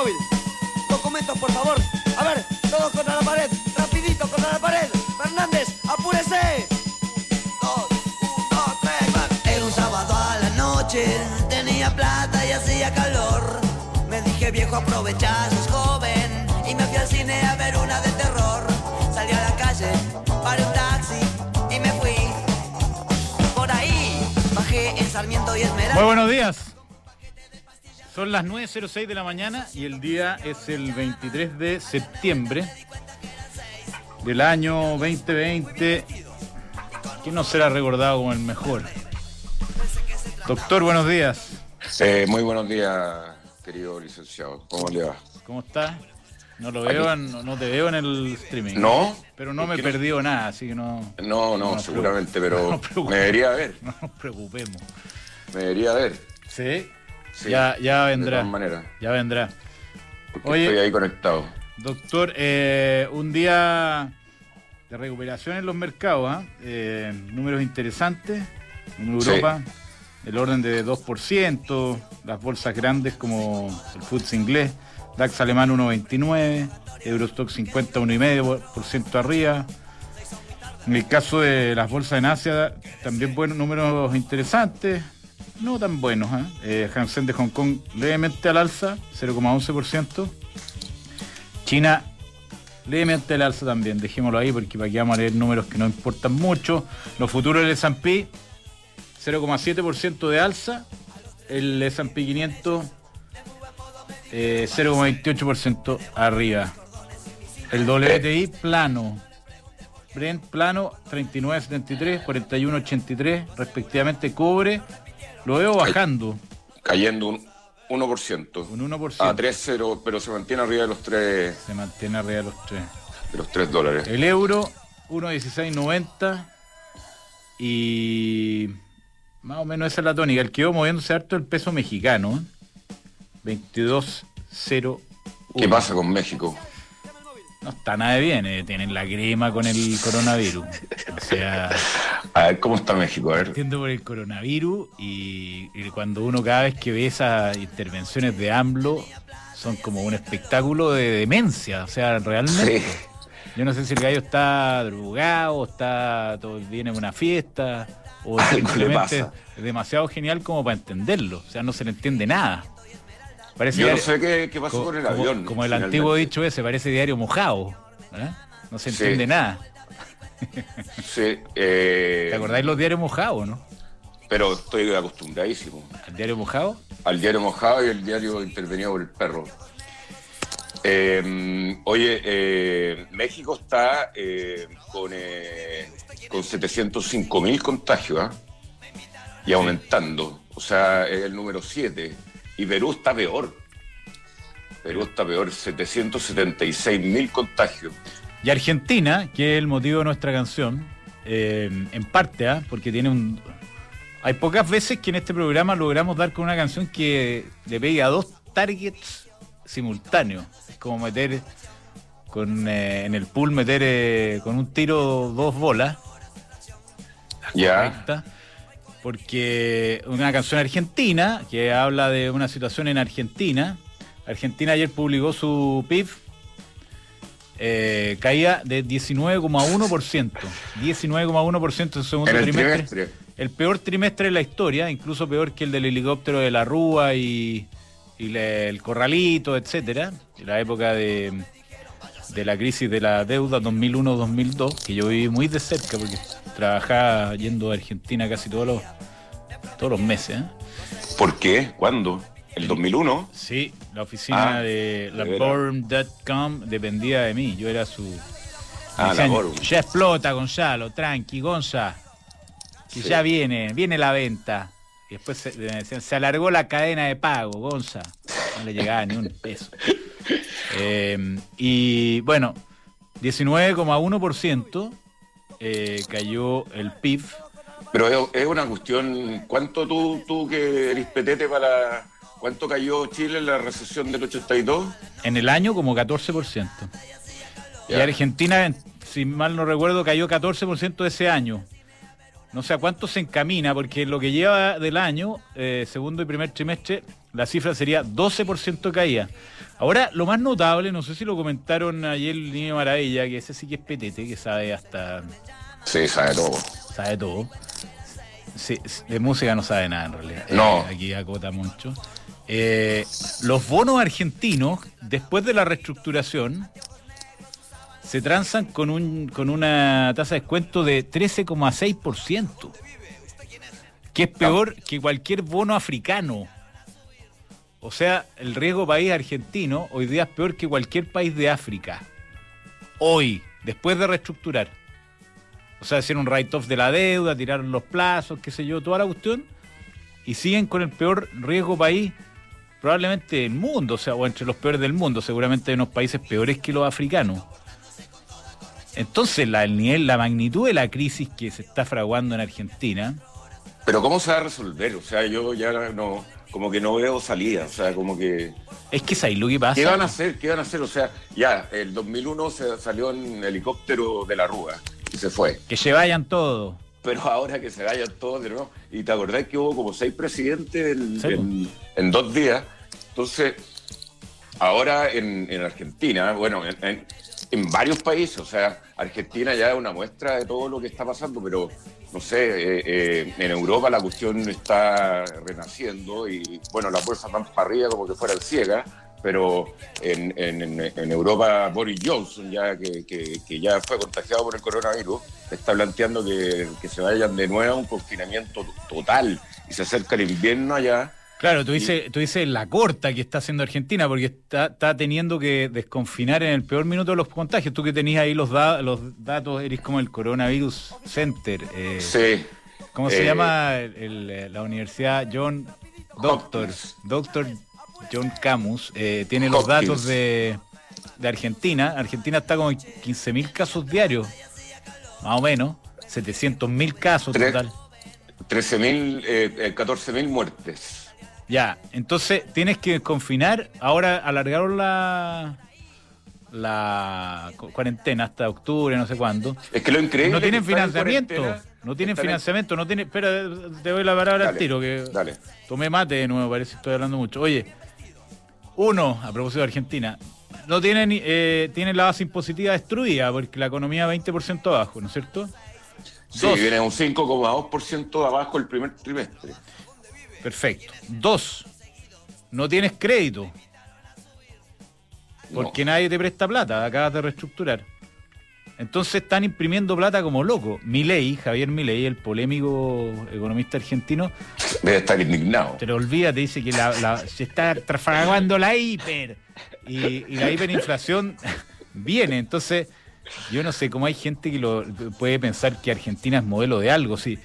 móvil. Documentos, por favor. A ver, todos contra la pared. Rapidito contra la pared. Fernández, apúrese. Dos, uno, tres. Era un sábado a la noche. Tenía plata y hacía calor. Me dije, viejo, aprovecha, sos joven. Y me fui al cine a ver una de terror. Salí a la calle, paré un taxi y me fui. Por ahí, bajé en Sarmiento y Esmeralda. Muy buenos días. Son las 9.06 de la mañana y el día es el 23 de septiembre del año 2020, que no será recordado como el mejor. Doctor, buenos días. Eh, muy buenos días, querido licenciado. ¿Cómo le va? ¿Cómo está? No lo veo, no te veo en el streaming. ¿No? Pero no ¿Por me he no? perdido nada, así que no, No, no, nos seguramente, pero no me debería ver. No nos preocupemos. Me debería ver. Sí, Sí, ya, ya De vendrá. todas maneras, Ya vendrá. porque Oye. estoy ahí conectado. Doctor, eh, un día de recuperación en los mercados, ¿ah? Eh, números interesantes. En Sí. Europa, el orden de 2%, las bolsas grandes como el FTSE inglés, DAX alemán 1,29, Eurostock 50, 1,5% arriba. En el caso de las bolsas en Asia, también buenos números interesantes, no tan buenos. ¿ah? Eh, Hansen de Hong Kong levemente al alza, 0,11%. China levemente al alza también, dejémoslo ahí porque para aquí vamos a leer números que no importan mucho. Los futuros del S&P, 0,7% de alza. El S&P 500, eh, 0,28% arriba. El WTI plano. Brent plano 39.73, 41.83 respectivamente. Cobre lo veo bajando Cayendo un 1%. un 1%. A 3,0, pero se mantiene arriba de los 3, Se mantiene arriba de los tres. de los 3 dólares. El euro, 1.1690. Y más o menos esa es la tónica. El que iba moviéndose harto el peso mexicano. ¿eh? 22.01. ¿Qué pasa con México? No está nada de bien. eh, Tienen la crema con el coronavirus. O sea, A ver, ¿cómo está México? A ver. entiendo por el coronavirus. Y, y cuando uno cada vez que ve esas intervenciones de AMLO, son como un espectáculo de demencia. O sea, realmente. Sí. Yo no sé si el gallo está drogado, o está todo viene de una fiesta, o Algo le simplemente pasa. es demasiado genial como para entenderlo. O sea, no se le entiende nada. Parece Yo no sé qué, qué pasó co- con el como, avión. como el antiguo dicho ese, parece diario mojado. ¿eh? No se Sí. entiende nada. Sí, eh, ¿Te acordáis los diarios mojados, no? pero estoy acostumbradísimo. ¿El diario mojado? al diario mojado y el diario intervenido por el perro. Eh, oye, eh, México está eh, con, eh, con 705 mil contagios ¿ah? y aumentando. O sea, es el número 7. Y Perú está peor. Perú está peor, 776 mil contagios. Y Argentina, que es el motivo de nuestra canción, eh, en parte, ¿ah? porque tiene un... Hay pocas veces que en este programa logramos dar con una canción que le pegue a dos targets simultáneos. Es como meter con, eh, en el pool, meter eh, con un tiro dos bolas. Ya, correcta, Porque una canción argentina que habla de una situación en Argentina. Argentina ayer publicó su PIB. eh, caía de 19,1%. 19,1% en su segundo el trimestre. trimestre. El peor trimestre de la historia, incluso peor que el del helicóptero de la Rúa y, y le- el Corralito, etcétera. La época de, de la crisis de la deuda 2001-2002, que yo viví muy de cerca porque trabajaba yendo a Argentina casi todos los, todos los meses. ¿eh? ¿Por qué? ¿Cuándo? ¿El 2001? Sí, la oficina Ah, de la. Born.com dependía de mí. Yo era su. Ah, la ya explota, Gonzalo, tranqui, Gonza. Que Sí. ya viene, viene la venta. Y después se, me decían, se alargó la cadena de pago, Gonza. No le llegaba ni un peso. Eh, y bueno, 19,1% eh, cayó el PIB. Pero es, una cuestión, ¿cuánto tú, tú que eres petete para... ¿Cuánto cayó Chile en la recesión del 82? En el año como 14%. Y Ya. Argentina, si mal no recuerdo, cayó 14% ese año. No sé a cuánto se encamina, porque lo que lleva del año, eh, segundo y primer trimestre, la cifra sería 12% caída. Ahora, lo más notable, no sé si lo comentaron ayer el niño Maravilla, que ese sí que es petete, que sabe hasta. Sí, sabe todo. Sabe todo. Sí, de música no sabe nada en realidad. No. Eh, aquí acota mucho. Eh, los bonos argentinos, después de la reestructuración, se transan con, un, con una tasa de descuento de 13,6%, que es peor que cualquier bono africano. O sea, el riesgo país argentino hoy día es peor que cualquier país de África. Hoy, después de reestructurar. O sea, hacer un write-off de la deuda, tirar los plazos, qué sé yo, toda la cuestión. Y siguen con el peor riesgo país probablemente del mundo, o sea, o entre los peores del mundo. Seguramente hay unos países peores que los africanos. Entonces, la, el nivel, la magnitud de la crisis que se está fraguando en Argentina. Pero ¿cómo se va a resolver? O sea, yo ya no, como que no veo salida, o sea, como que... Es que es ahí lo que pasa. ¿Qué van a hacer? ¿Qué van a hacer? O sea, ya, el 2001 se salió en helicóptero de la Rúa y se fue. Que se vayan todos. Pero ahora que se vayan todos de nuevo. Y te acordás que hubo como seis presidentes en, en, dos días. Entonces, ahora en, en Argentina, bueno, en, en varios países. O sea, Argentina ya es una muestra de todo lo que está pasando, pero no sé, eh, eh, en Europa la cuestión está renaciendo y bueno, las bolsas van para como que fueran ciegas, pero en, en, Europa Boris Johnson, ya que, que, ya fue contagiado por el coronavirus, está planteando que, que se vayan de nuevo a un confinamiento total y se acerca el invierno allá Claro, tú dices, tú dices la corta que está haciendo Argentina, porque está, teniendo que desconfinar en el peor minuto de los contagios. Tú que tenías ahí los, los datos, eres como el Coronavirus Center. Eh, sí. ¿Cómo se eh, llama la universidad? John Doctor, Doctor John Camus, eh, tiene los datos de, de, Argentina. Argentina está con 15.000 casos diarios, más o menos, 700.000 casos total. 13.000, eh, 14.000 muertes. Ya, entonces tienes que confinar. Ahora alargaron la la cuarentena hasta octubre, no sé cuándo. Es que lo increíble. No tienen financiamiento. No tienen financiamiento. No tiene. Espera, te doy la palabra al tiro. Que dale. Tomé mate de nuevo, parece que estoy hablando mucho. Oye, uno, a propósito de Argentina, no tienen, eh, tienen la base impositiva destruida porque la economía 20% abajo, ¿no es cierto? Sí, viene un 5,2% abajo el primer trimestre. Perfecto. Dos, no tienes crédito. Porque nadie te presta plata, acabas de reestructurar. Entonces están imprimiendo plata como loco. Milei, Javier Milei, el polémico economista argentino. Debe estar indignado. Te lo olvidas, te dice que se está trafagando la hiper. Y, la hiperinflación viene. Entonces, yo no sé cómo hay gente que lo puede pensar que Argentina es modelo de algo. Sí,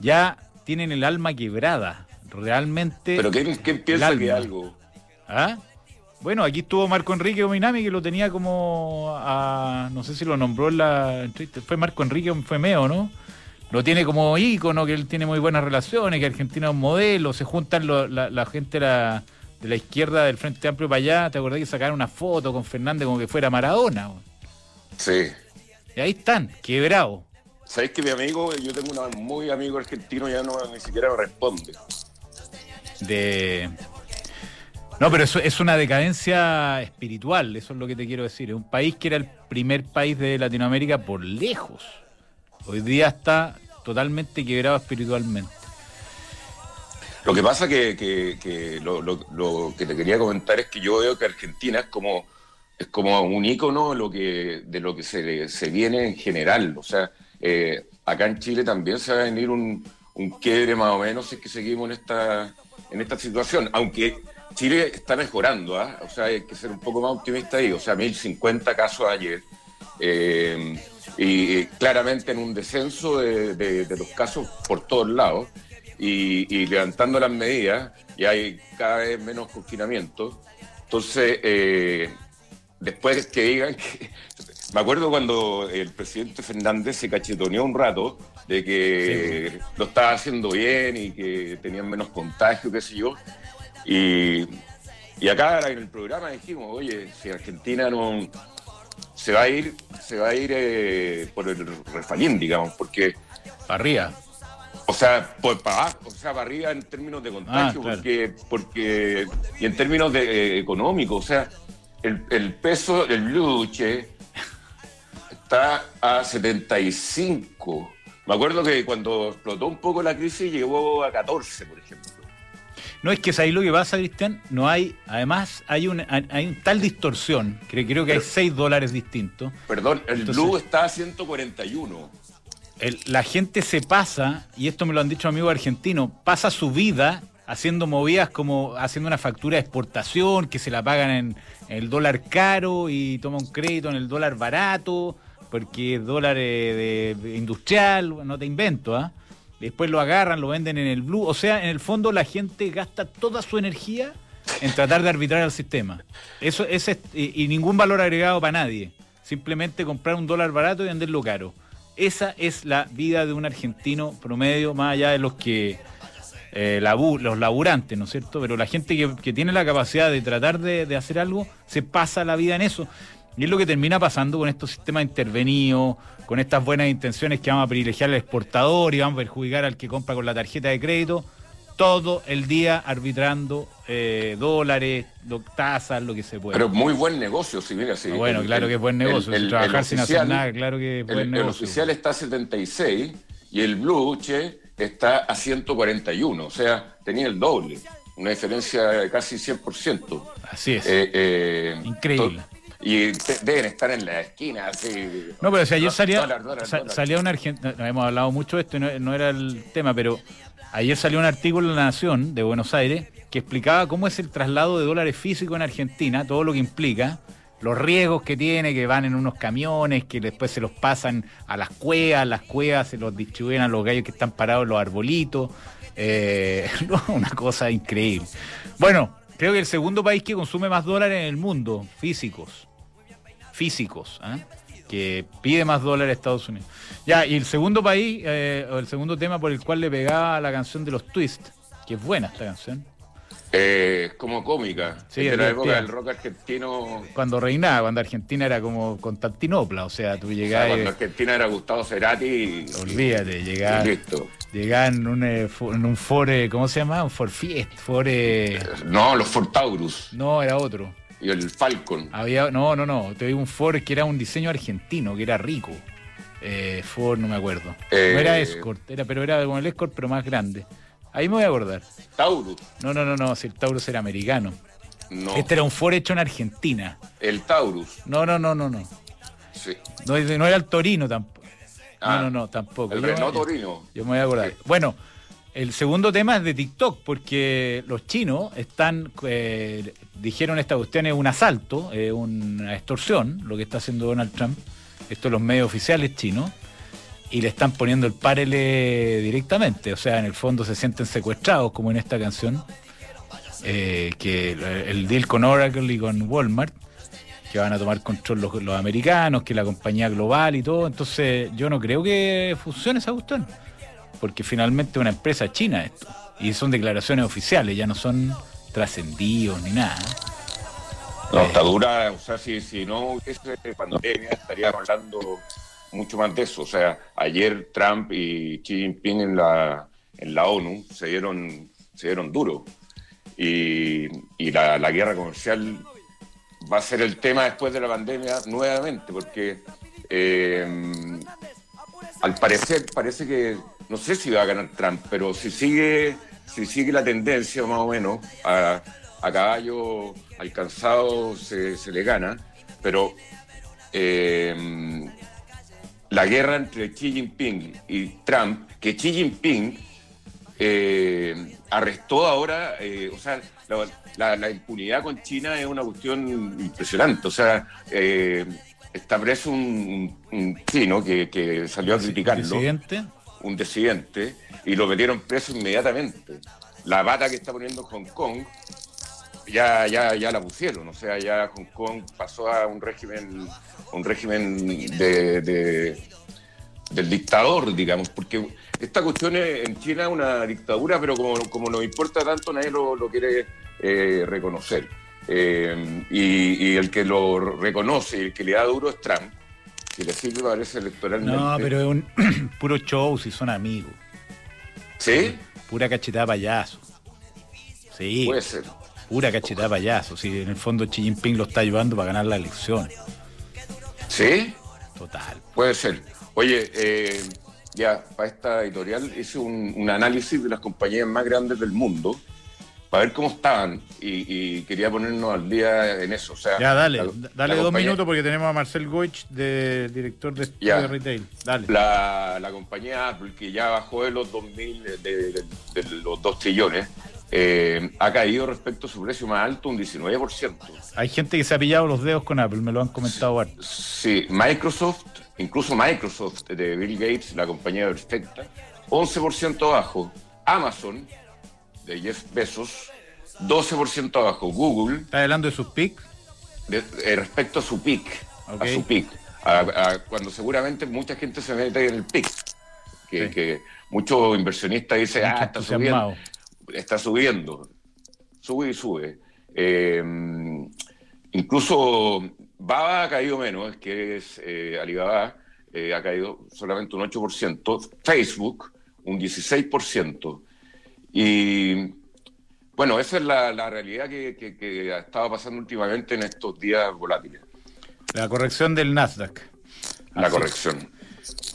ya tienen el alma quebrada realmente. ¿Pero quién, piensa que algo? ¿Ah? Bueno, aquí estuvo Marco Enrique Ominami que lo tenía como a, no sé si lo nombró en la fue Marco Enrique fue Meo, ¿no? Lo tiene como ícono, que él tiene muy buenas relaciones, que Argentina es un modelo, se juntan la, gente de la, izquierda del Frente Amplio para allá, ¿te acordás que sacaron una foto con Fernández como que fuera Maradona? Sí. Y ahí están, quebrados. ¿Sabéis que mi amigo, yo tengo un muy amigo argentino, ya no ni siquiera responde? De... No, pero es una decadencia espiritual, eso es lo que te quiero decir. Es un país que era el primer país de Latinoamérica por lejos. Hoy día está totalmente quebrado espiritualmente. Lo que pasa que, que, lo, que te quería comentar es que yo veo que Argentina es como, es como un ícono lo que, de lo que se, se viene en general. O sea, eh, acá en Chile también se va a venir un, un quiebre más o menos si es que seguimos en esta, en esta situación, aunque Chile está mejorando, ¿ah? o sea, hay que ser un poco más optimista ahí, o sea, 1050 casos ayer, eh, y, claramente en un descenso de, los casos por todos lados, y, levantando las medidas, y hay cada vez menos confinamiento. Entonces, eh, después que digan que... Me acuerdo cuando el presidente Fernández se cachetoneó un rato de que lo estaba haciendo bien y que tenían menos contagio, qué sé yo. Y, y acá en el programa dijimos, oye, si Argentina no se va a ir, se va a ir eh, por el refalín, digamos, porque arriba. O sea, por para abajo, o sea, para arriba en términos de contagio, Ah, claro. porque, porque, y en términos de, eh, económicos, o sea, el, el peso del blue, che, está a 75. Me acuerdo que cuando explotó un poco la crisis llegó a 14, por ejemplo. No es que ahí lo que pasa, Cristian, no hay, además hay un, hay un tal distorsión, que creo que hay 6 dólares distintos. Perdón, el Entonces- blue está a 141. El- la gente se pasa, y esto me lo han dicho amigos argentinos, pasa su vida haciendo movidas como haciendo una factura de exportación, que se la pagan en, en el dólar caro y toma un crédito en el dólar barato, porque es dólar eh, de, industrial, no te invento, ¿ah? Después lo agarran, lo venden en el blue. O sea, en el fondo la gente gasta toda su energía en tratar de arbitrar al sistema. Eso ese es, y, y ningún valor agregado para nadie. Simplemente comprar un dólar barato y venderlo caro. Esa es la vida de un argentino promedio, más allá de los que eh, los laburantes, ¿no es cierto? Pero la gente que, que tiene la capacidad de tratar de hacer algo, se pasa la vida en eso. Y es lo que termina pasando con estos sistemas intervenidos, con estas buenas intenciones que vamos a privilegiar al exportador y vamos a perjudicar al que compra con la tarjeta de crédito. Todo el día arbitrando eh, dólares, lo- tasas, lo que se puede. Pero muy buen negocio, si mira, sí. Ah, bueno, El- claro que es buen el- negocio. el- si el trabajar sin hacer nada, claro que es El, buen el negocio. oficial está a 76 y el blue, che, está a 141. O sea, tenía el doble. Una diferencia de casi 100%. Así es. Eh, eh, Increíble. to- Y deben estar en la esquina, así. No, pero si ayer salía, dólar, dólar, sa- dólar. salía un argentino, hemos hablado mucho de esto y no, no era el tema, pero ayer salió un artículo en La Nación de Buenos Aires que explicaba cómo es el traslado de dólares físicos en Argentina, todo lo que implica, los riesgos que tiene, que van en unos camiones, que después se los pasan a las cuevas, las cuevas se los distribuyen a los gallos que están parados en los arbolitos. Eh, no, una cosa increíble. Bueno, creo que el segundo país que consume más dólares en el mundo, físicos físicos, ¿ah? que pide más dólares a Estados Unidos. Ya, y el segundo país, eh, o el segundo tema por el cual le pegaba la canción de los Twist, que es buena esta canción, Eh, como cómica. Sí, es de la época del rock argentino. cuando reinaba, cuando Argentina era como Constantinopla, o sea, tú O sea, llegabas, cuando Argentina era Gustavo Cerati. y- olvídate, llegabas llegaba en, un, eh, en un Ford, eh, ¿cómo se llama? Un Ford Fiesta, Ford, eh, No, los Fortaurus no, era otro. Y el Falcon. Había, no, no, no, te digo un Ford que era un diseño argentino, que era rico. Eh, Ford, no me acuerdo. Eh, no era Escort, era, pero era como el Escort, pero más grande. Ahí me voy a acordar. Taurus. No, no, no, no, si el Taurus era americano. No. Este era un Ford hecho en Argentina. El Taurus. No, no, no, no, no. Sí. No, no era el Torino tampoco. Ah, no, no, no, tampoco. El Yo Renault Torino. Yo me voy a acordar. Bueno, el segundo tema es de TikTok, porque los chinos están, eh, dijeron esta cuestión es un asalto, eh, una extorsión, lo que está haciendo Donald Trump. Esto los medios oficiales chinos. Y le están poniendo el párele directamente. O sea, en el fondo se sienten secuestrados, como en esta canción. eh, que el, el deal con Oracle y con Walmart, que van a tomar control los, los americanos, que la compañía global y todo. Entonces, yo no creo que funcione esa cuestión porque finalmente una empresa china esto. Y son declaraciones oficiales, ya no son trascendidos ni nada. No, está dura. O sea, si, si no hubiese pandemia, estaríamos hablando mucho más de eso. O sea, ayer Trump y Xi Jinping en la, en la ONU se dieron, se dieron duro. Y, y la, la guerra comercial va a ser el tema después de la pandemia nuevamente, porque eh, al parecer parece que no sé si va a ganar Trump, pero si sigue si sigue la tendencia más o menos a, a caballo alcanzado se, se le gana, pero eh, la guerra entre Xi Jinping y Trump, que Xi Jinping eh, arrestó ahora, eh, o sea, la, la- la impunidad con China es una cuestión impresionante, o sea, eh, un, un- un chino que, que salió a criticarlo. Presidente, un disidente y lo metieron preso inmediatamente. La bata que está poniendo Hong Kong ya, ya, ya la pusieron, o sea, ya Hong Kong pasó a un régimen, un régimen de, de- del dictador, digamos, porque esta cuestión es- en China es una dictadura, pero como, como nos importa tanto, nadie lo, lo quiere eh, reconocer. Eh, y, y el que lo reconoce y el que le da duro es Trump, que le sirve parece electoralmente. no, pero es un puro show si son amigos. ¿Sí? Pura cachetada payaso. Sí. Puede ser. Pura cachetada payaso. Si en el fondo Xi Jinping lo está ayudando para ganar las elecciones. ¿Sí? Total. Puede ser. Oye, eh, ya, para esta editorial hice un, un análisis de las compañías más grandes del mundo para ver cómo estaban y, quería ponernos al día en eso. O sea, ya, dale, dale dos minutos porque tenemos a Marcel Goich, de, director de, de retail. Dale. La, la, compañía Apple, que ya bajó de los 2000, de, los 2 trillones, eh, ha caído respecto a su precio más alto un 19%. Hay gente que se ha pillado los dedos con Apple, me lo han comentado. Sí, sí. Microsoft, incluso Microsoft de Bill Gates, la compañía perfecta, 11% bajo. Amazon, de Jeff Bezos, 12% abajo. Google. ¿Está hablando de sus PIC? Eh, respecto a su PIC. A su PIC. cuando seguramente mucha gente se mete en el PIC. Que, muchos inversionistas dicen, ah, está subiendo. Está subiendo. Sube y sube. Eh, incluso Baba ha caído menos, que es eh, Alibaba, ha caído solamente un 8%. Facebook, un 16%. Y bueno, esa es la, realidad que, que, ha estado pasando últimamente en estos días volátiles. La corrección del Nasdaq. La corrección.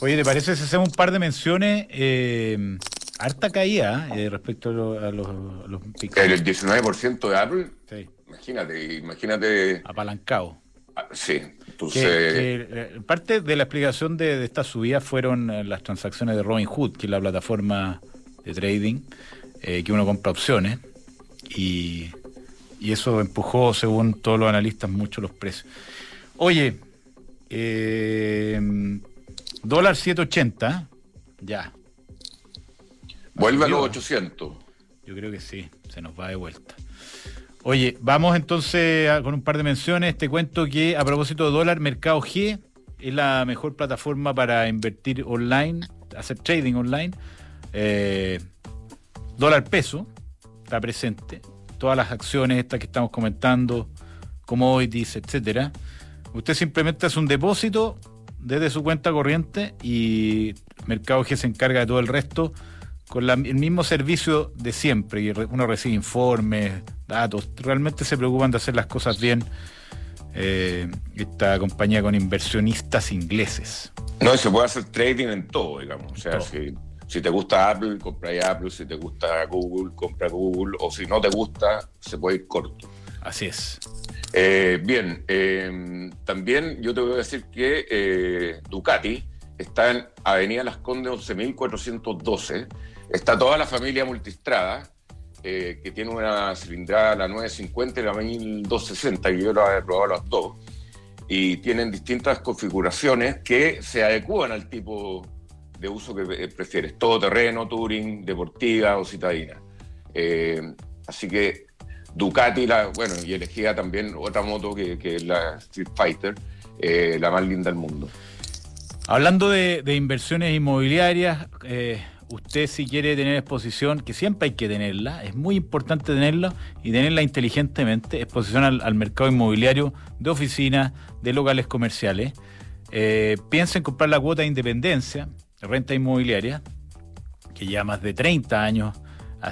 Oye, ¿te parece si hacemos un par de menciones? Eh, harta caída eh, respecto a, los, a El 19% de Apple. Sí. Imagínate, imagínate. Apalancado. Ah, sí. Entonces... Eh, parte de la explicación de, de esta subida fueron las transacciones de Robinhood, que es la plataforma de trading eh, que uno compra opciones y, eso empujó, según todos los analistas, mucho los precios. Oye, eh, dólar 780, ya. Vuelve a los 800. Yo creo que sí, se nos va de vuelta. Oye, vamos entonces con un par de menciones. Te cuento que a propósito de dólar, Mercado G es la mejor plataforma para invertir online, hacer trading online. Eh, dólar peso está presente, todas las acciones estas que estamos comentando, commodities, etcétera. Usted simplemente hace un depósito desde su cuenta corriente y Mercado G se encarga de todo el resto con el mismo servicio de siempre. Y uno recibe informes, datos. Realmente se preocupan de hacer las cosas bien. Eh, esta compañía con inversionistas ingleses. No, se puede hacer trading en todo, digamos. O sea, si si te gusta Apple, compra Apple. Si te gusta Google, compra Google. O si no te gusta, se puede ir corto. Así es. Eh, bien, eh, también yo te voy a decir que eh, Ducati está en Avenida Las Condes 11.412. Está toda la familia multistrada, que tiene una cilindrada, la 950 y la 1260, y yo la he probado las dos. Y tienen distintas configuraciones que se adecúan al tipo de uso que eh, prefieres, todo terreno, touring, deportiva o citadina. Eh, así que Ducati, bueno, y elegía también otra moto que, es la Street Fighter, eh, la más linda del mundo. Hablando de, inversiones inmobiliarias, usted si quiere tener exposición, que siempre hay que tenerla, es muy importante tenerla y tenerla inteligentemente, exposición al, mercado inmobiliario de oficinas, de locales comerciales. Piensa en comprar la cuota de independencia, renta inmobiliaria, que lleva más de 30 años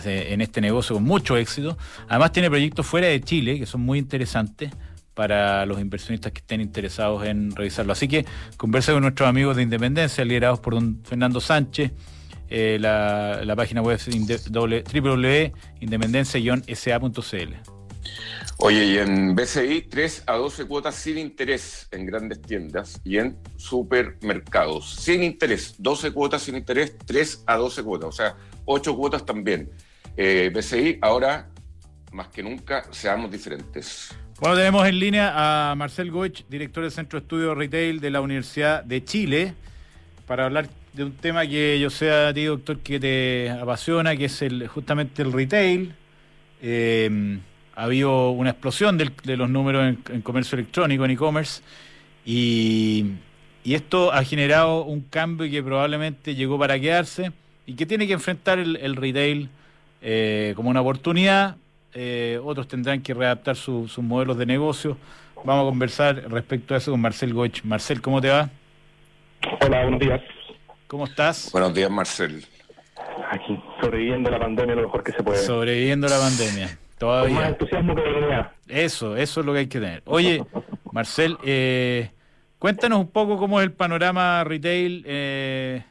en este negocio con mucho éxito. Además tiene proyectos fuera de Chile que son muy interesantes para los inversionistas que estén interesados en revisarlo. Así que conversa con nuestros amigos de Independencia, liderados por don Fernando Sánchez. Eh, la, la, página web es www.independencia-sa.cl. Oye, y en BCI 3 a 12 cuotas sin interés en grandes tiendas y en supermercados. Sin interés, 12 cuotas sin interés, 3 a 12 cuotas, o sea, 8 cuotas también. Eh, BCI, ahora más que nunca, seamos diferentes. Bueno, tenemos en línea a Marcel Goich, director del Centro de Estudios Retail de la Universidad de Chile, para hablar de un tema que yo sé a ti, doctor, que te apasiona, que es el, justamente el retail. Eh, ha habido una explosión de los números en, comercio electrónico, en e-commerce, y, esto ha generado un cambio que probablemente llegó para quedarse y que tiene que enfrentar el, retail eh, como una oportunidad. Eh, otros tendrán que readaptar sus modelos de negocio. Vamos a conversar respecto a eso con Marcel Goich. Marcel, ¿cómo te va? Hola, buenos días. ¿Cómo estás? Buenos días, Marcel. aquí, sobreviviendo la pandemia lo mejor que se puede. Sobreviviendo la pandemia. Todavía. Con más entusiasmo que dignidad. Eso, eso es lo que hay que tener. Oye, Marcel, eh, cuéntanos un poco cómo es el panorama retail. Eh,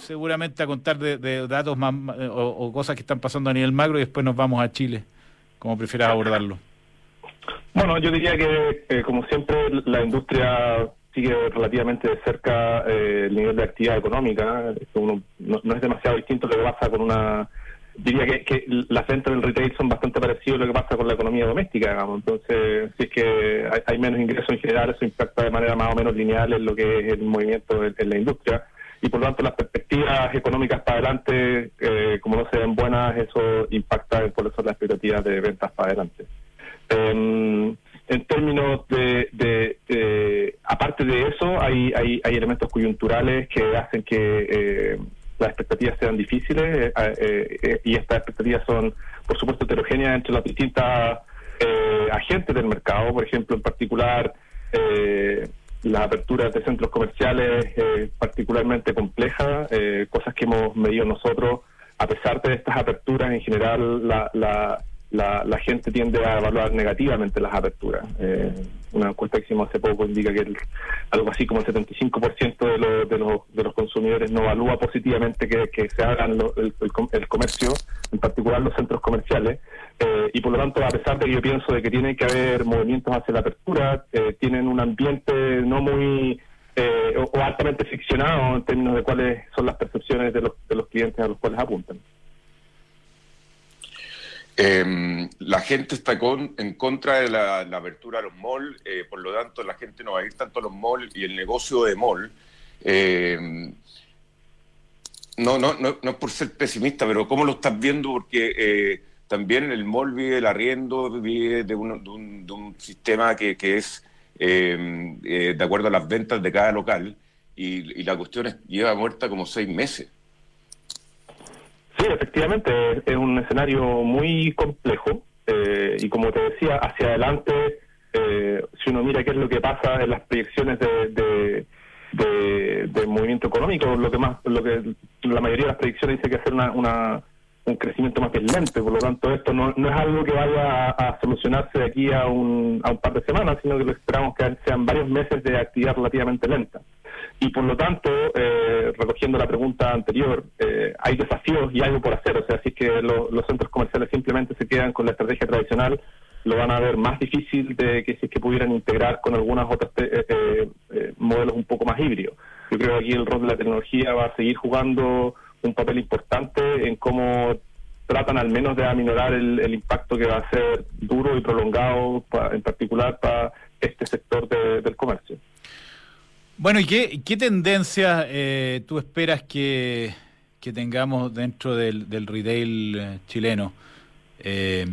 seguramente a contar de, datos más o, cosas que están pasando a nivel macro y después nos vamos a Chile, como prefieras abordarlo. Bueno, yo diría que, eh, como siempre, la industria sigue relativamente de cerca eh, el nivel de actividad económica. no, es demasiado distinto lo que pasa con una... Diría que, las ventas del retail son bastante parecidas a lo que pasa con la economía doméstica, digamos. Entonces, si es que hay, menos ingresos en general, eso impacta de manera más o menos lineal en lo que es el movimiento en, la industria. Y por lo tanto, las perspectivas económicas para adelante, eh, como no se ven buenas, eso impacta por eso las expectativas de ventas para adelante. Eh, en términos de, aparte de eso, hay, hay, hay, elementos coyunturales que hacen que eh, las expectativas sean difíciles eh, eh, y estas expectativas son, por supuesto, heterogéneas entre las distintas agentes del mercado. Por ejemplo, en particular, las aperturas de centros comerciales particularmente complejas, cosas que hemos medido nosotros. A pesar de estas aperturas, en general, la, la la, la, gente tiende a evaluar negativamente las aperturas. Eh, una encuesta que hicimos hace poco indica que algo así como el 75% de, lo, de, los, de los consumidores no evalúa positivamente que, que se hagan el, el, comercio, en particular los centros comerciales, eh, y por lo tanto, a pesar de que yo pienso de que tiene que haber movimientos hacia la apertura, eh, tienen un ambiente no muy... o, o altamente ficcionado en términos de cuáles son las percepciones de los, de los clientes a los cuales apuntan. Eh, la gente está con, en contra de la, apertura de los malls, eh, por lo tanto la gente no va a ir tanto a los malls y el negocio de mall. Eh, no, no, no, no es por ser pesimista, pero ¿cómo lo estás viendo? Porque eh, también el mall vive el arriendo, vive de un, de un, sistema que, que es de acuerdo a las ventas de cada local y, y la cuestión es, lleva muerta como seis meses. Sí, efectivamente, es un escenario muy complejo eh, y como te decía, hacia adelante, eh, si uno mira qué es lo que pasa en las proyecciones de, de, movimiento económico, lo que más, lo que la mayoría de las predicciones dice que hacer una, una un crecimiento más bien lento, por lo tanto esto no, no es algo que vaya a, solucionarse de aquí a un, a un par de semanas, sino que lo esperamos que sean varios meses de actividad relativamente lenta. Y por lo tanto, eh, recogiendo la pregunta anterior, eh, hay desafíos y algo por hacer, o sea, es que los centros comerciales simplemente se quedan con la estrategia tradicional, lo van a ver más difícil de que si es que pudieran integrar con algunas otras eh, modelos un poco más híbridos. Yo creo que aquí el rol de la tecnología va a seguir jugando un papel importante en cómo tratan al menos de aminorar el, impacto que va a ser duro y prolongado, en particular para este sector del comercio. Bueno, ¿y qué, tendencias eh, tú esperas que, tengamos dentro del, retail eh, chileno? Eh,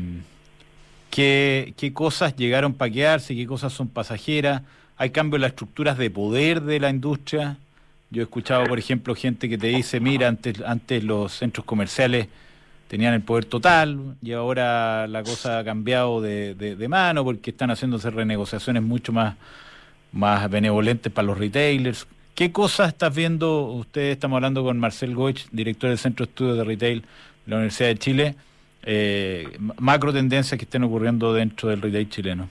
¿qué, ¿Qué cosas llegaron para quedarse? ¿Qué cosas son pasajeras? ¿Hay cambios en las estructuras de poder de la industria? Yo he escuchado, por ejemplo, gente que te dice, mira, antes, antes los centros comerciales tenían el poder total y ahora la cosa ha cambiado de, de, mano porque están haciéndose renegociaciones mucho más, más benevolentes para los retailers. ¿Qué cosas estás viendo? Usted estamos hablando con Marcel Goich, director del Centro de Estudios de Retail de la Universidad de Chile. Eh, macro tendencias que estén ocurriendo dentro del retail chileno.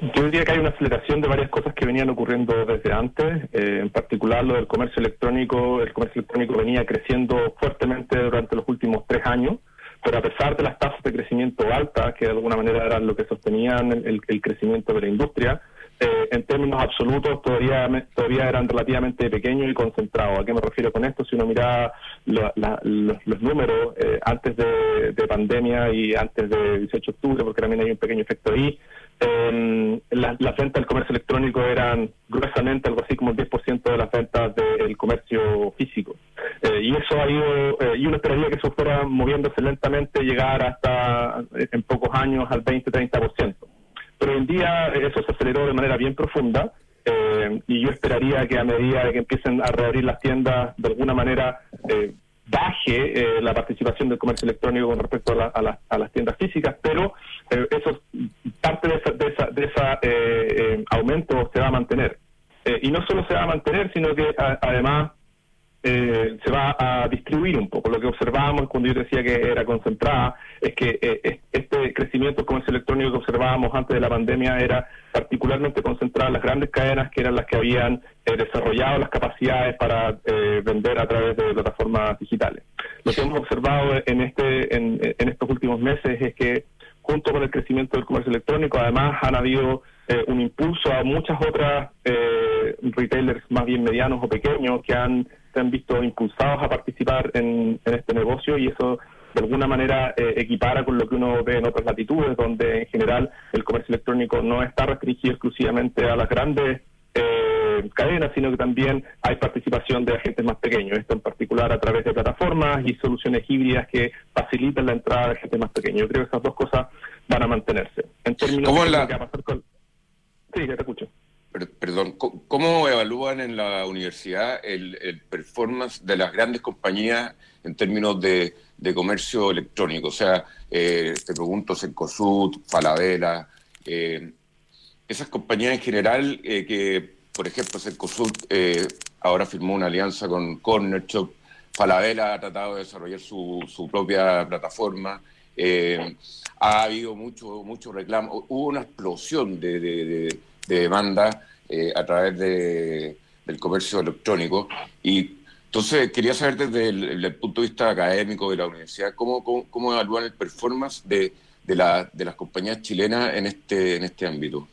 Yo diría que hay una aceleración de varias cosas que venían ocurriendo desde antes, eh, en particular lo del comercio electrónico. El comercio electrónico venía creciendo fuertemente durante los últimos tres años, pero a pesar de las tasas de crecimiento altas, que de alguna manera eran lo que sostenían el, crecimiento de la industria, eh, en términos absolutos todavía todavía eran relativamente pequeños y concentrados. ¿A qué me refiero con esto? Si uno mira los, números eh, antes de, de, pandemia y antes de 18 de octubre, porque también hay un pequeño efecto ahí, eh, las ventas del comercio electrónico eran gruesamente algo así como el 10% de las ventas del comercio físico. Eh, y eso ha ido, eh, y uno esperaría que eso fuera moviéndose lentamente, llegar hasta eh, en pocos años al 20-30%. Pero hoy en día eso se aceleró de manera bien profunda. y yo esperaría que a medida que empiecen a reabrir las tiendas, de alguna manera baje la participación del comercio electrónico con respecto a, las tiendas físicas, pero eso parte de ese de esa, eh, eh, aumento se va a mantener. Eh, y no solo se va a mantener, sino que además eh, se va a distribuir un poco. Lo que observábamos cuando yo decía que era concentrada es que eh, este crecimiento del comercio electrónico que observábamos antes de la pandemia era particularmente concentrado en las grandes cadenas que eran las que habían eh, desarrollado las capacidades para vender a través de plataformas digitales. Lo que hemos observado en, este, en, en estos últimos meses es que junto con el crecimiento del comercio electrónico, además han habido un impulso a muchas otras retailers más bien medianos o pequeños que han se han visto impulsados a participar en, este negocio y eso de alguna manera eh, equipara con lo que uno ve en otras latitudes, donde en general el comercio electrónico no está restringido exclusivamente a las grandes eh, cadenas, sino que también hay participación de agentes más pequeños, esto en particular a través de plataformas y soluciones híbridas que facilitan la entrada de agentes más pequeños. Yo creo que esas dos cosas van a mantenerse. En términos de lo que va a pasar con... Sí, te escucho perdón, ¿cómo evalúan en la universidad el, performance de las grandes compañías en términos de, comercio electrónico? O sea, eh, te pregunto, Cercosud, Falabella, eh, esas compañías en general eh, que, por ejemplo, Cercosud ahora firmó una alianza con Corner Shop, Falabella ha tratado de desarrollar su, propia plataforma, ha habido mucho, mucho reclamo, hubo una explosión de de demanda eh, a través de, del comercio electrónico. Y entonces quería saber desde el, punto de vista académico de la universidad, ¿cómo, cómo, evalúan el performance de, de, la, de las compañías chilenas en este, en este ámbito?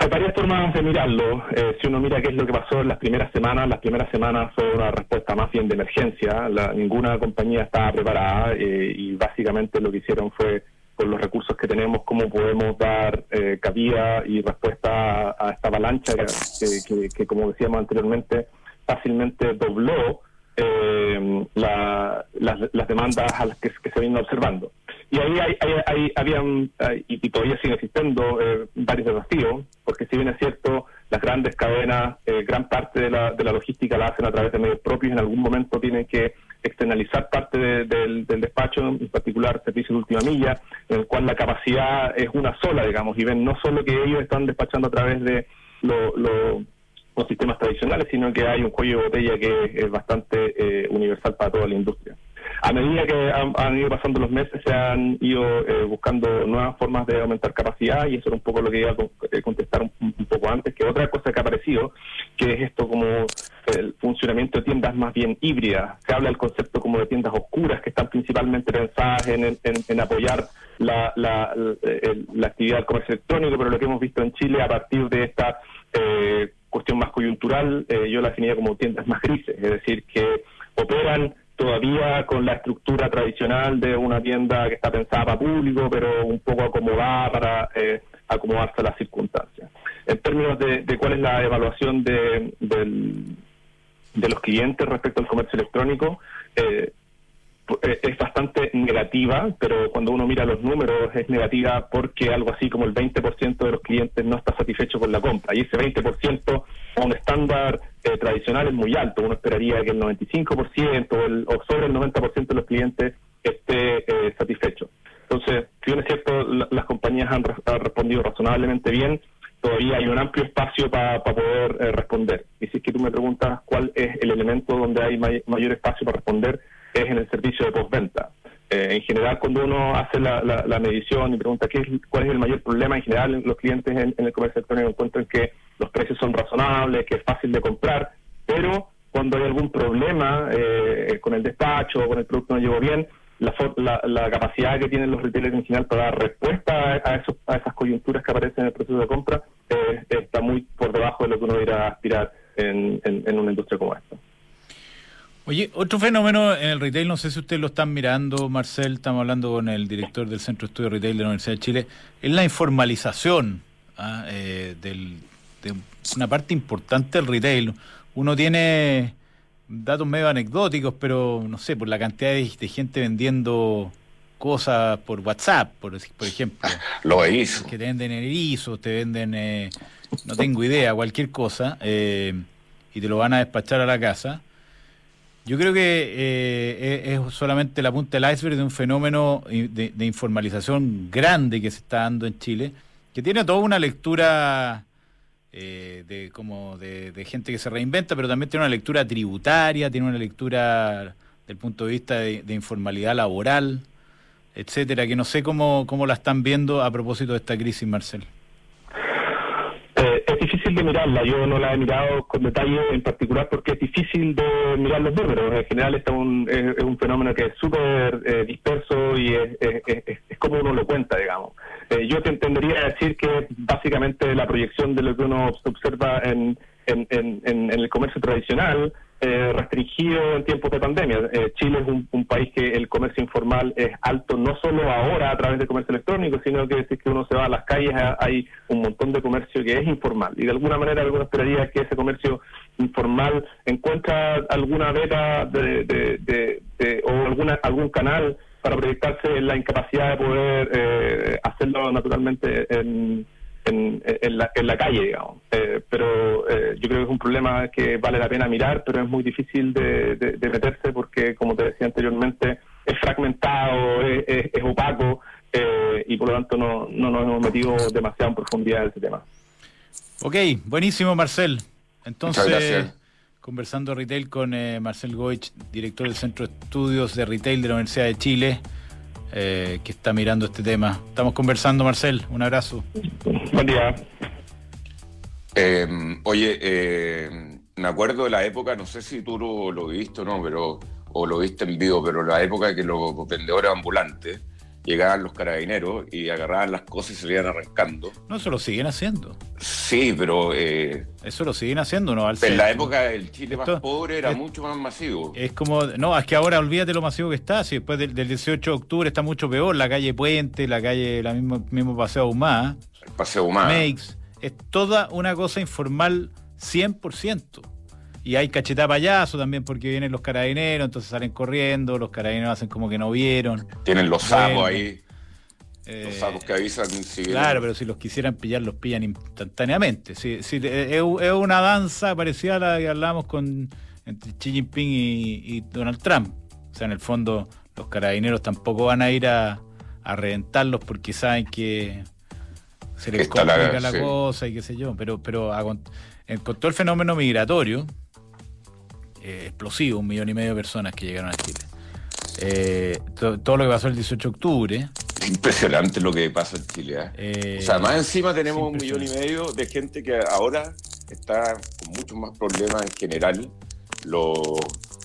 Hay varias formas de mirarlo. Eh, si uno mira qué es lo que pasó en las primeras semanas, las primeras semanas fue una respuesta más bien de emergencia. ninguna compañía estaba preparada eh, y básicamente lo que hicieron fue con los recursos que tenemos, cómo podemos dar eh, cabida y respuesta a, esta avalancha que, como decíamos anteriormente, fácilmente dobló eh, las, demandas a las que, se vienen observando. Y ahí hay, habían, y, todavía siguen existiendo eh, varios desafíos, porque si bien es cierto, las grandes cadenas, gran parte de la, de la logística la hacen a través de medios propios, en algún momento tienen que externalizar parte del, despacho, en particular servicio de última milla, en el cual la capacidad es una sola, digamos, y ven no solo que ellos están despachando a través de los sistemas tradicionales, sino que hay un cuello de botella que es bastante eh, universal para toda la industria. A medida que han, ido pasando los meses, se han ido eh, buscando nuevas formas de aumentar capacidad y eso era un poco lo que iba a eh, contestar un, poco antes, que otra cosa que ha aparecido, que es esto como el funcionamiento de tiendas más bien híbridas. Se habla del concepto como de tiendas oscuras que están principalmente pensadas en, apoyar la, la, actividad del comercio electrónico, pero lo que hemos visto en Chile a partir de esta eh, cuestión más coyuntural, yo la definía como tiendas más grises, es decir, que operan todavía con la estructura tradicional de una tienda que está pensada para público, pero un poco acomodada para eh, acomodarse a las circunstancias. En términos de, cuál es la evaluación de, de los clientes respecto al comercio electrónico, eh, es bastante negativa, pero cuando uno mira los números es negativa porque algo así como el 20% de los clientes no está satisfecho con la compra y ese 20% a un estándar eh, tradicional es muy alto. Uno esperaría que el 95% o, el, o sobre el 90% de los clientes esté eh, satisfecho. Entonces, si bien es cierto, las compañías han, respondido razonablemente bien, todavía hay un amplio espacio para poder responder. Y si es que tú me preguntas cuál es el elemento donde hay mayor espacio para responder, es en el servicio de postventa. Eh, en general, cuando uno hace la, medición y pregunta qué es, cuál es el mayor problema, en general los clientes en, el comercio electrónico encuentran que los precios son razonables, que es fácil de comprar, pero cuando hay algún problema eh, con el despacho o con el producto no llegó bien, la, capacidad que tienen los retailers en general para dar respuesta a, esos, a esas coyunturas que aparecen en el proceso de compra eh, está muy por debajo de lo que uno irá a aspirar en, en una industria como esta. Oye, otro fenómeno en el retail, no sé si ustedes lo están mirando, Marcel, estamos hablando con el director del Centro de Estudio Retail de la Universidad de Chile, es la informalización ¿ah? eh, de una parte importante del retail. Uno tiene datos medio anecdóticos, pero no sé, por la cantidad de, gente vendiendo cosas por WhatsApp, por, por ejemplo. Lo hizo. Que te venden erizos, te venden, eh, no tengo idea, cualquier cosa, eh, y te lo van a despachar a la casa. Yo creo que eh, es solamente la punta del iceberg de un fenómeno de, informalización grande que se está dando en Chile, que tiene toda una lectura eh, de como de, gente que se reinventa, pero también tiene una lectura tributaria, tiene una lectura del punto de vista de, informalidad laboral, etcétera, que no sé cómo, cómo la están viendo a propósito de esta crisis, Marcel. Difícil de mirarla, yo no la he mirado con detalle en particular porque es difícil de mirar los números. En general este es un, es, un fenómeno que es súper eh, disperso y es, como uno lo cuenta, digamos. Eh, yo te entendería decir que básicamente la proyección de lo que uno observa en, en, en el comercio tradicional eh, restringido en tiempos de pandemia. Eh, Chile es un, país que el comercio informal es alto, no solo ahora a través del comercio electrónico, sino que si que uno se va a las calles hay un montón de comercio que es informal. Y de alguna manera alguna esperaría que ese comercio informal encuentra alguna beta de, o alguna algún canal para proyectarse en la incapacidad de poder eh, hacerlo naturalmente en en, la, en la calle, digamos. Eh, pero eh, yo creo que es un problema que vale la pena mirar, pero es muy difícil de, meterse porque, como te decía anteriormente, es fragmentado, es, opaco eh, y por lo tanto no, no nos hemos metido demasiado en profundidad en ese tema. Ok, buenísimo Marcel. Entonces, conversando retail con Marcel Goich, director del Centro de Estudios de Retail de la Universidad de Chile. Eh, que está mirando este tema. Estamos conversando, Marcel. Un abrazo. Buen día. Em, oye, eh, me acuerdo de la época, no sé si tú lo, lo viste o no, pero, o lo viste en vivo, pero la época que los vendedores ambulantes llegaban los carabineros y agarraban las cosas y se iban arrancando. No, eso lo siguen haciendo. Sí, pero... Eh, eso lo siguen haciendo, ¿no? en la época del Chile más pobre era mucho más masivo. Es como... No, es que ahora olvídate lo masivo que está. Si después del, 18 de octubre está mucho peor. La calle Puente, la calle... la mismo, mismo Paseo Humá. El Paseo Humá. Makes. Es toda una cosa informal 100%. Y hay cachetada payaso también porque vienen los carabineros, entonces salen corriendo, los carabineros hacen como que no vieron. Tienen los sapos ahí. los eh, sapos que avisan. claro, pero si los quisieran pillar, los pillan instantáneamente. Sí, es, una danza parecida a la que hablamos con entre Xi Jinping y, Donald Trump. O sea, en el fondo, los carabineros tampoco van a ir a, reventarlos porque saben que se les complica la, cosa y qué sé yo. Pero, pero con todo el fenómeno migratorio, eh, explosivo, un millón y medio de personas que llegaron a Chile. Eh, todo lo que pasó el 18 de octubre. Impresionante lo que pasa en Chile. ¿eh? o sea, más encima tenemos un millón y medio de gente que ahora está con muchos más problemas en general. Los,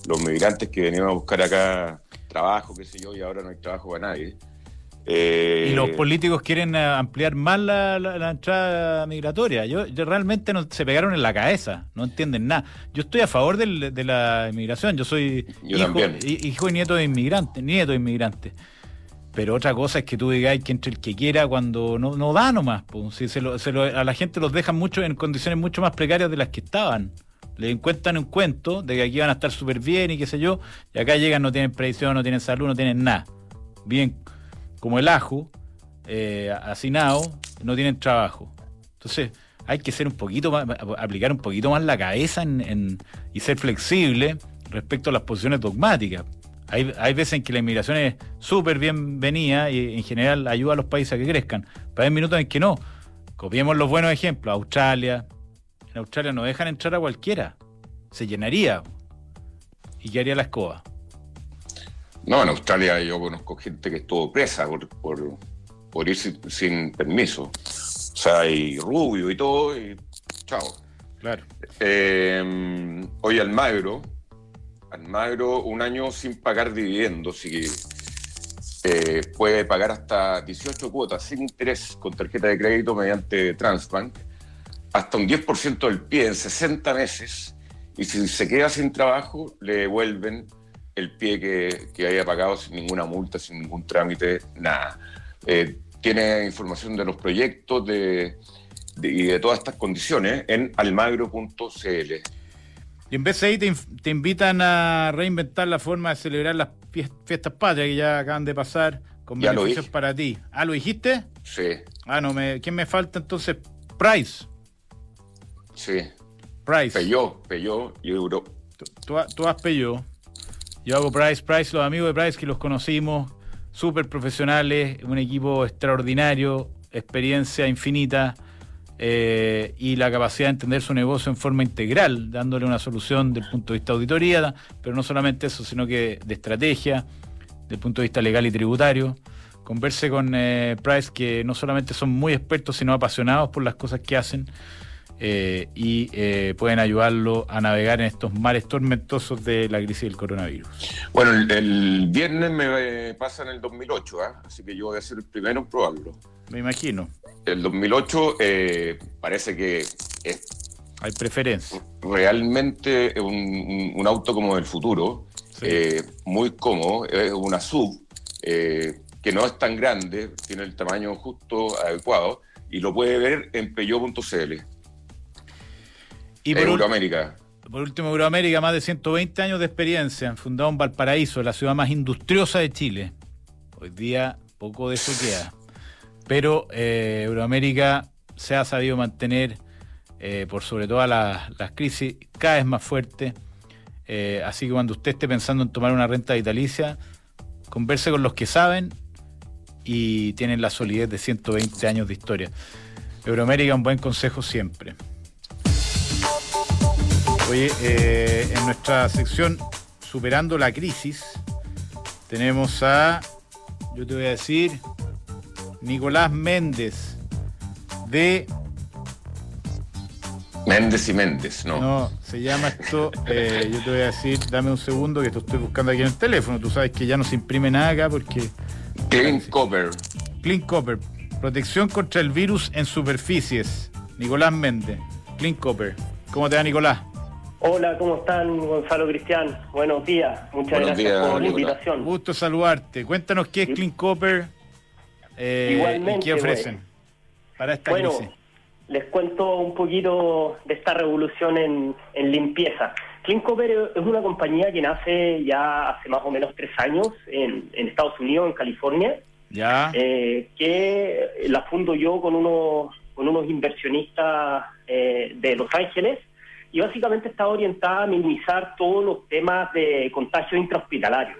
los migrantes que venían a buscar acá trabajo, qué sé yo, y ahora no hay trabajo para nadie. Eh, y los políticos quieren eh, ampliar más la, entrada migratoria. Yo, realmente no, se pegaron en la cabeza, no entienden nada. Yo estoy a favor de la inmigración. Yo soy hijo, y nieto de inmigrantes, nieto de inmigrantes. Pero otra cosa es que tú digas que entre el que quiera cuando no, no da nomás. Si se a la gente los dejan mucho en condiciones mucho más precarias de las que estaban. Le encuentran un cuento de que aquí van a estar súper bien y qué sé yo, y acá llegan, no tienen previsión, no tienen salud, no tienen nada. Bien como el ajo, eh, no tienen trabajo. Entonces, hay que ser un poquito más, aplicar un poquito más la cabeza y ser flexible respecto a las posiciones dogmáticas. Hay, veces en que la inmigración es súper bienvenida y en general ayuda a los países a que crezcan. Pero hay minutos en que no. Copiemos los buenos ejemplos. Australia. En Australia no dejan entrar a cualquiera. Se llenaría. ¿Y qué haría la escoba? No, en Australia yo conozco gente que estuvo presa por, por, ir sin, permiso. O sea, hay rubio y todo, y chao. Claro. Eh, hoy Almagro, Almagro un año sin pagar dividendos y eh, puede pagar hasta 18 cuotas sin interés con tarjeta de crédito mediante Transbank, hasta un 10% del pie en 60 meses, y si se queda sin trabajo, le devuelven el pie que, haya pagado sin ninguna multa, sin ningún trámite, nada. Eh, tiene información de los proyectos de, y de todas estas condiciones en almagro.cl. Y en BCI te, te invitan a reinventar la forma de celebrar las fiestas patrias que ya acaban de pasar con beneficios para ti. ¿Ah, lo dijiste? Sí. Ah, no, me, ¿quién me falta entonces? Price. Sí. Price. Peyó, Peyó y Euro. Tú, tú has Peyó. Yo hago Price, Price, los amigos de Price que los conocimos, súper profesionales, un equipo extraordinario, experiencia infinita. eh, y la capacidad de entender su negocio en forma integral, dándole una solución desde el punto de vista auditoría, pero no solamente eso, sino que de estrategia, desde el punto de vista legal y tributario. Converse con eh, Price, que no solamente son muy expertos, sino apasionados por las cosas que hacen eh, y pueden ayudarlo a navegar en estos mares tormentosos de la crisis del coronavirus. Bueno, el, viernes me pasa en el 2008, ¿ah? así que yo voy a ser el primero en probarlo. Me imagino el 2008 eh, parece que es hay preferencia. Realmente un, un auto como del futuro, eh, muy cómodo, es una sub eh, que no es tan grande, tiene el tamaño justo adecuado y lo puede ver en Peugeot.cl. Y por Euroamérica. Por último, Euroamérica, más de 120 años de experiencia, fundado en Valparaíso, la ciudad más industriosa de Chile. Hoy día poco de eso queda pero eh, Euroamérica se ha sabido mantener eh, por sobre todas las, crisis cada vez más fuerte. Eh, así que cuando usted esté pensando en tomar una renta vitalicia, converse con los que saben y tienen la solidez de 120 años de historia. Euroamérica, un buen consejo siempre. Oye, en nuestra sección Superando la Crisis, tenemos a, yo te voy a decir, Nicolás Méndez de... Méndez y Méndez, ¿no? No, se llama esto, eh, yo te voy a decir, dame un segundo que esto estoy buscando aquí en el teléfono, tú sabes que ya no se imprime nada acá porque... Clean Copper. Clean Copper, protección contra el virus en superficies. Nicolás Méndez, Clean Copper. ¿Cómo te va Nicolás? Hola, ¿cómo están Gonzalo Cristian? Buenos días, muchas gracias por la invitación. Gusto saludarte. Cuéntanos qué es Clean Copper eh, Igualmente, ¿Qué ofrecen para esta bueno, Les cuento un poquito de esta revolución en, limpieza. Clean Copper es una compañía que nace ya hace más o menos tres años en, Estados Unidos, en California. Ya. Eh, que la fundo yo con unos, con unos inversionistas eh, de Los Ángeles y básicamente está orientada a minimizar todos los temas de contagio intrahospitalario.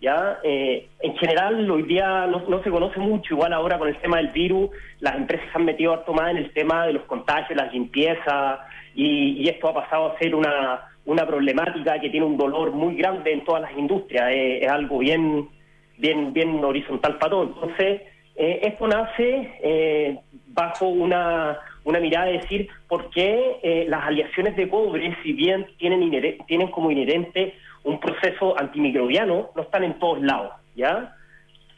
¿ya? Eh, en general, hoy día no, se conoce mucho, igual ahora con el tema del virus, las empresas se han metido harto más en el tema de los contagios, las limpiezas, y, esto ha pasado a ser una, una problemática que tiene un dolor muy grande en todas las industrias, es algo bien, bien, bien horizontal para todo. Entonces, eh, esto nace eh, bajo una, una mirada de decir por qué las aleaciones de cobre, si bien tienen, tienen como inherente un proceso antimicrobiano, no están en todos lados, ¿ya?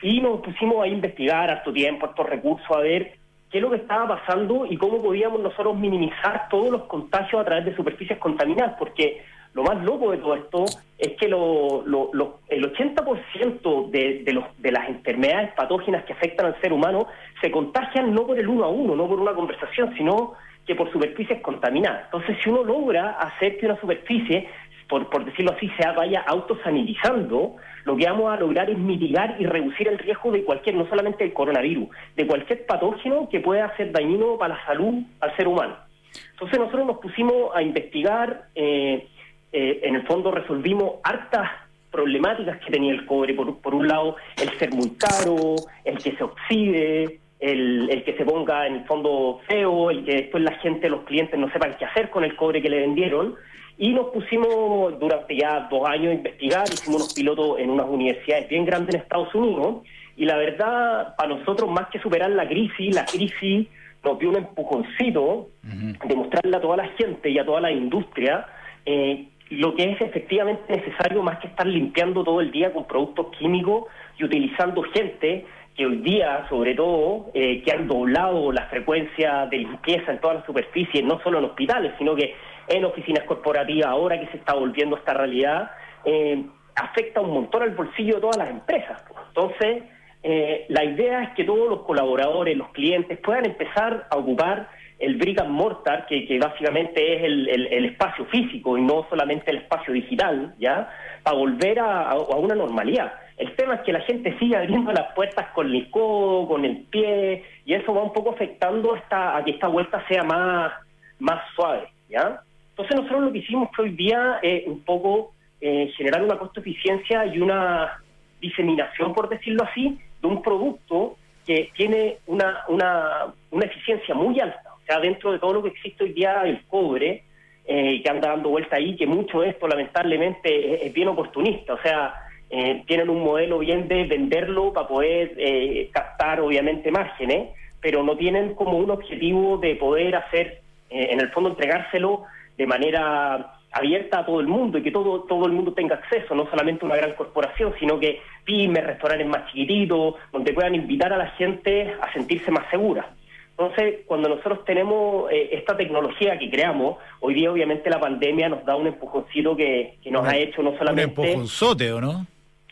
Y nos pusimos a investigar harto tiempo, estos recursos, a ver qué es lo que estaba pasando y cómo podíamos nosotros minimizar todos los contagios a través de superficies contaminadas, porque lo más loco de todo esto es que lo, el 80% de, de, los, de las enfermedades patógenas que afectan al ser humano se contagian no por el uno a uno, no por una conversación, sino que por superficies contaminadas. Entonces, si uno logra hacer que una superficie por, decirlo así, se vaya autosanitizando, lo que vamos a lograr es mitigar y reducir el riesgo de cualquier, no solamente el coronavirus, de cualquier patógeno que pueda ser dañino para la salud al ser humano. Entonces nosotros nos pusimos a investigar, eh, eh, en el fondo resolvimos hartas problemáticas que tenía el cobre, por, por un lado el ser muy caro, el que se oxide, el, el, que se ponga en el fondo feo, el que después la gente, los clientes no sepan qué hacer con el cobre que le vendieron. Y nos pusimos durante ya dos años a investigar, hicimos unos pilotos en unas universidades bien grandes en Estados Unidos, y la verdad, para nosotros, más que superar la crisis, la crisis nos dio un empujoncito de mostrarle a toda la gente y a toda la industria eh, lo que es efectivamente necesario, más que estar limpiando todo el día con productos químicos y utilizando gente que hoy día, sobre todo, eh, que han doblado la frecuencia de limpieza en todas las superficies, no solo en hospitales, sino que en oficinas corporativas, ahora que se está volviendo esta realidad, eh, afecta un montón al bolsillo de todas las empresas. Entonces, eh, la idea es que todos los colaboradores, los clientes, puedan empezar a ocupar el brick and mortar, que, básicamente es el, espacio físico y no solamente el espacio digital, ¿ya? Para volver a, una normalidad. El tema es que la gente sigue abriendo las puertas con el codo, con el pie, y eso va un poco afectando esta, a que esta vuelta sea más, más suave, ¿ya? Entonces nosotros lo que hicimos fue hoy día eh, un poco eh, generar una costo eficiencia y una diseminación, por decirlo así, de un producto que tiene una, una, una eficiencia muy alta. Dentro de todo lo que existe hoy día el cobre, eh, que anda dando vuelta ahí, que mucho de esto lamentablemente es, bien oportunista, o sea, eh, tienen un modelo bien de venderlo para poder eh, captar obviamente márgenes, pero no tienen como un objetivo de poder hacer, eh, en el fondo entregárselo de manera abierta a todo el mundo y que todo, todo el mundo tenga acceso, no solamente una gran corporación, sino que pymes, restaurantes más chiquititos, donde puedan invitar a la gente a sentirse más segura. Entonces, cuando nosotros tenemos eh, esta tecnología que creamos, hoy día obviamente la pandemia nos da un empujoncito que, nos ha hecho no solamente... Un empujonzote, ¿o no?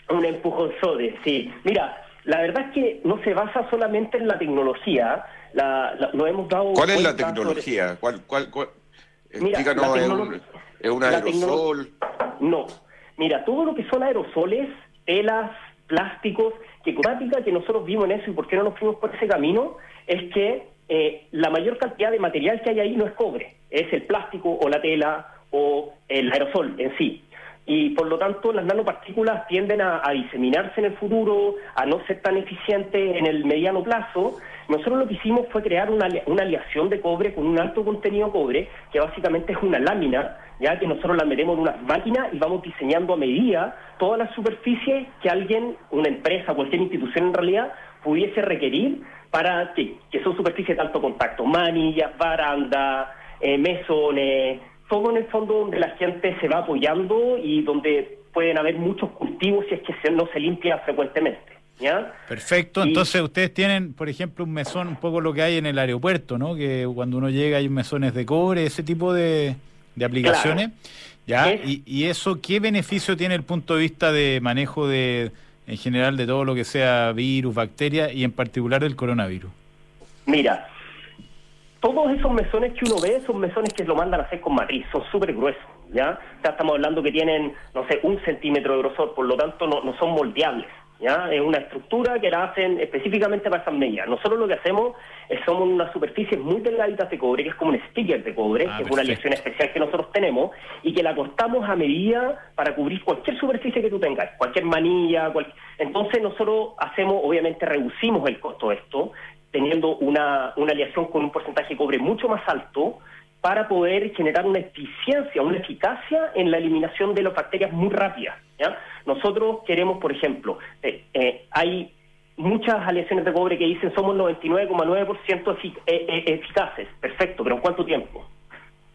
Un empujonzote, sí. Mira, la verdad es que no se basa solamente en la tecnología, la, lo hemos dado... ¿Cuál es la tecnología? ¿Cuál, cuál, cuál? Mira, ¿es, un, aerosol? No. Mira, todo lo que son aerosoles, telas, plásticos, que que nosotros vimos en eso y por qué no nos fuimos por ese camino, es que eh, la mayor cantidad de material que hay ahí no es cobre, es el plástico o la tela o el aerosol en sí. Y por lo tanto las nanopartículas tienden a, diseminarse en el futuro, a no ser tan eficientes en el mediano plazo. Nosotros lo que hicimos fue crear una, una aleación de cobre con un alto contenido de cobre, que básicamente es una lámina, ya que nosotros la metemos en unas máquinas y vamos diseñando a medida todas las superficies que alguien, una empresa, cualquier institución en realidad, pudiese requerir para que, que son superficies de alto contacto, manillas, barandas, eh, mesones, todo en el fondo donde la gente se va apoyando y donde pueden haber muchos cultivos si es que no se limpia frecuentemente. ¿Ya? Perfecto, entonces ustedes tienen, por ejemplo, un mesón, un poco lo que hay en el aeropuerto, ¿no? Que cuando uno llega hay mesones de cobre, ese tipo de, aplicaciones. ¿Ya? Y, ¿Y eso qué beneficio tiene el punto de vista de manejo de, en general de todo lo que sea virus, bacterias y en particular del coronavirus? Mira, todos esos mesones que uno ve son mesones que lo mandan a hacer con matriz, son súper gruesos, ¿ya? O estamos hablando que tienen, no sé, un centímetro de grosor, por lo tanto no, no son moldeables. ¿Ya? Es una estructura que la hacen específicamente para esas medidas. Nosotros lo que hacemos es somos una superficie muy delgadita de cobre, que es como un sticker de cobre, ah, que es una lección especial que nosotros tenemos, y que la cortamos a medida para cubrir cualquier superficie que tú tengas, cualquier manilla, entonces nosotros hacemos, obviamente reducimos el costo de esto, teniendo una, una aleación con un porcentaje de cobre mucho más alto, para poder generar una eficiencia, una eficacia en la eliminación de las bacterias muy rápida. ¿ya? Nosotros queremos, por ejemplo, eh, eh, hay muchas aleaciones de cobre que dicen somos 99,9% eh, eficaces. Perfecto, pero ¿en cuánto tiempo?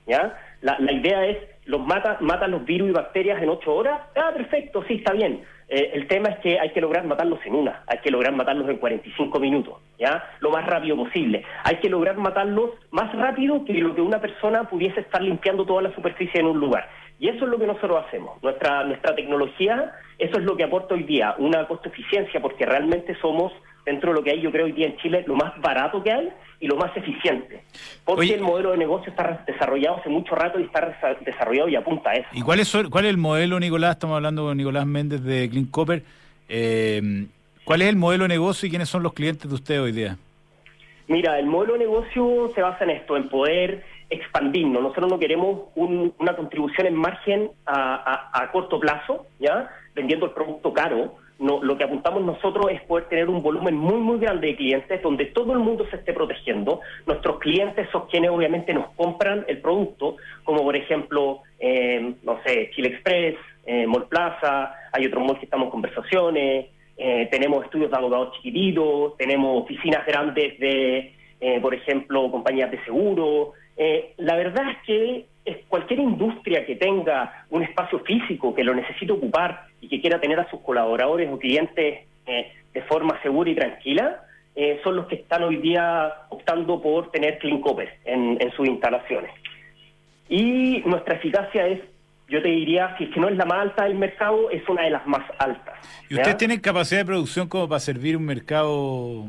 ¿Ya? La, la idea es, los mata, matan los virus y bacterias en 8 horas. Ah, perfecto, sí, está bien. Eh, el tema es que hay que lograr matarlos en una, hay que lograr matarlos en 45 minutos, ¿ya? Lo más rápido posible. Hay que lograr matarlos más rápido que lo que una persona pudiese estar limpiando toda la superficie en un lugar. Y eso es lo que nosotros hacemos. Nuestra, nuestra tecnología, eso es lo que aporta hoy día, una costo eficiencia, porque realmente somos dentro de lo que hay, yo creo, hoy día en Chile, lo más barato que hay y lo más eficiente. Porque el modelo de negocio está desarrollado hace mucho rato y está desarrollado y apunta a eso. ¿Y cuál es, cuál es el modelo, Nicolás? Estamos hablando con Nicolás Méndez de Clean Copper. Eh, ¿Cuál es el modelo de negocio y quiénes son los clientes de usted hoy día? Mira, el modelo de negocio se basa en esto, en poder expandirnos. Nosotros no queremos una contribución en margen a, a corto plazo, ¿ya? Vendiendo el producto caro, no, lo que apuntamos nosotros es poder tener un volumen muy, muy grande de clientes donde todo el mundo se esté protegiendo. Nuestros clientes son quienes obviamente nos compran el producto, como por ejemplo, eh, no sé, Chile Express, eh, Mall Plaza, hay otros malls que estamos en conversaciones, eh, tenemos estudios de abogados chiquititos, tenemos oficinas grandes de, eh, por ejemplo, compañías de seguro. la verdad es que cualquier industria que tenga un espacio físico que lo necesite ocupar y que quiera tener a sus colaboradores o clientes eh, de forma segura y tranquila, eh, son los que están hoy día optando por tener Clean Copper en, sus instalaciones. Y nuestra eficacia es, yo te diría, si es que no es la más alta del mercado, es una de las más altas. ¿Y ustedes tienen capacidad de producción como para servir un mercado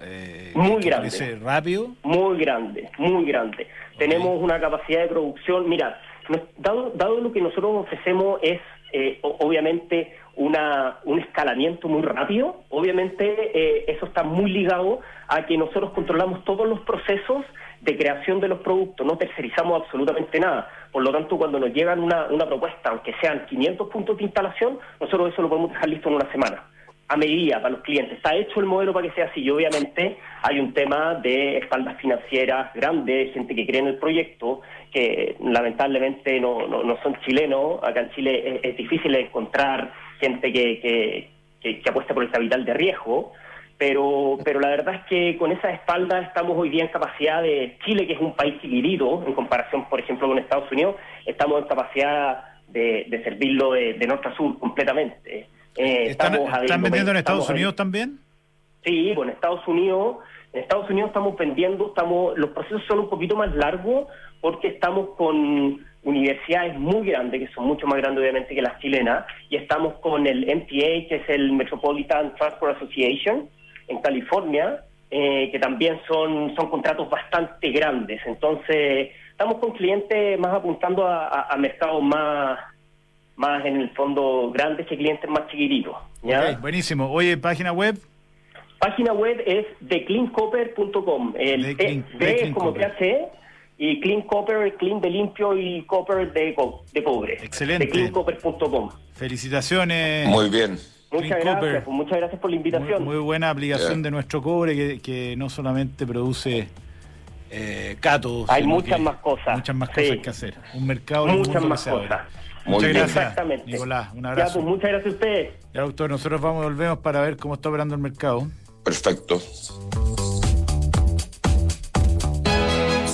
eh, muy grande? rápido? Muy grande, muy grande. Tenemos una capacidad de producción, mira, dado, dado lo que nosotros ofrecemos es eh, obviamente una, un escalamiento muy rápido, obviamente eh, eso está muy ligado a que nosotros controlamos todos los procesos de creación de los productos, no tercerizamos absolutamente nada. Por lo tanto, cuando nos llegan una, una propuesta, aunque sean 500 puntos de instalación, nosotros eso lo podemos dejar listo en una semana a medida para los clientes. Está hecho el modelo para que sea así y obviamente hay un tema de espaldas financieras grandes, gente que cree en el proyecto, que lamentablemente no, no, son chilenos. Acá en Chile es, difícil encontrar gente que, que, que, apuesta por el capital de riesgo. Pero, pero la verdad es que con esa espalda estamos hoy día en capacidad de Chile, que es un país chiquitito en comparación, por ejemplo, con Estados Unidos, estamos en capacidad de, de servirlo de, de norte a sur completamente. Eh, ¿Están, vendiendo en Estados Unidos también? Sí, bueno, en Estados Unidos, en Estados Unidos estamos vendiendo, estamos, los procesos son un poquito más largos porque estamos con universidades muy grandes, que son mucho más grandes obviamente que las chilenas, y estamos con el MTA, que es el Metropolitan Transport Association, en California, eh, que también son, son contratos bastante grandes. Entonces, estamos con clientes más apuntando a mercados más más en el fondo grandes que clientes más chiquititos. ¿ya? buenísimo. Oye, página web. Página web es thecleancopper.com. El de, es como THC y Clean Copper, Clean de limpio y Copper de, de cobre. Excelente. Thecleancopper.com. Felicitaciones. Muy bien. Muchas gracias, pues, muchas gracias por la invitación. Muy, buena aplicación de nuestro cobre que, que no solamente produce eh, catos. Hay muchas más cosas. Muchas más cosas que hacer. Un mercado muchas más cosas. Muchas gracias, Exactamente. Nicolás. Un abrazo. pues, muchas gracias a ustedes. Ya, doctor, nosotros vamos, volvemos para ver cómo está operando el mercado. Perfecto.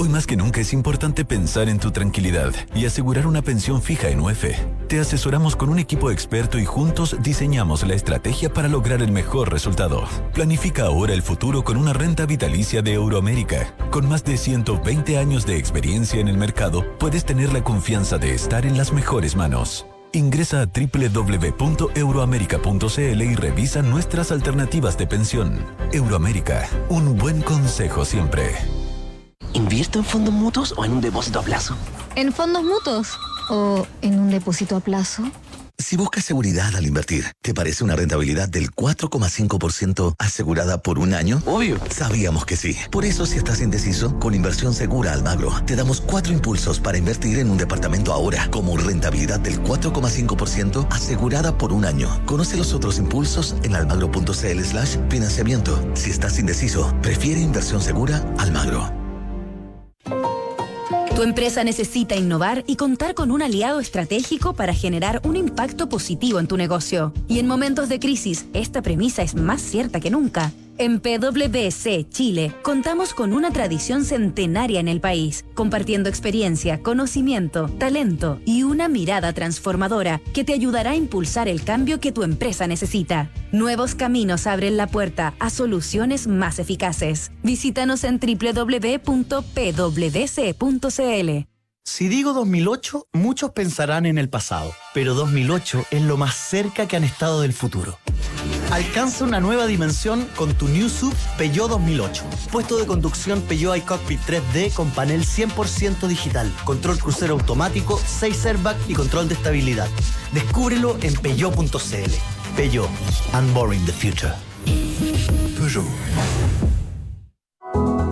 Hoy más que nunca es importante pensar en tu tranquilidad y asegurar una pensión fija en UF. Te asesoramos con un equipo experto y juntos diseñamos la estrategia para lograr el mejor resultado. Planifica ahora el futuro con una renta vitalicia de Euroamérica. Con más de 120 años de experiencia en el mercado, puedes tener la confianza de estar en las mejores manos. Ingresa a www.euroamerica.cl y revisa nuestras alternativas de pensión. Euroamérica, un buen consejo siempre. ¿Invierto en fondos mutuos o en un depósito a plazo? En fondos mutuos o en un depósito a plazo. Si buscas seguridad al invertir, ¿te parece una rentabilidad del 4,5% asegurada por un año? Obvio. Sabíamos que sí. Por eso, si estás indeciso, con Inversión Segura Almagro, te damos cuatro impulsos para invertir en un departamento ahora, como rentabilidad del 4,5% asegurada por un año. Conoce los otros impulsos en almagro.cl slash financiamiento. Si estás indeciso, prefiere Inversión Segura Almagro. Tu empresa necesita innovar y contar con un aliado estratégico para generar un impacto positivo en tu negocio. Y en momentos de crisis, esta premisa es más cierta que nunca. En PwC Chile contamos con una tradición centenaria en el país, compartiendo experiencia, conocimiento, talento y una mirada transformadora que te ayudará a impulsar el cambio que tu empresa necesita. Nuevos caminos abren la puerta a soluciones más eficaces. Visítanos en www.pwc.cl. Si digo 2008, muchos pensarán en el pasado, pero 2008 es lo más cerca que han estado del futuro. Alcanza una nueva dimensión con tu New Sub Peugeot 2008. Puesto de conducción Peugeot iCockpit 3D con panel 100% digital, control crucero automático, 6 airbags y control de estabilidad. Descúbrelo en peugeot.cl. Peugeot. Unboring the future. Peugeot.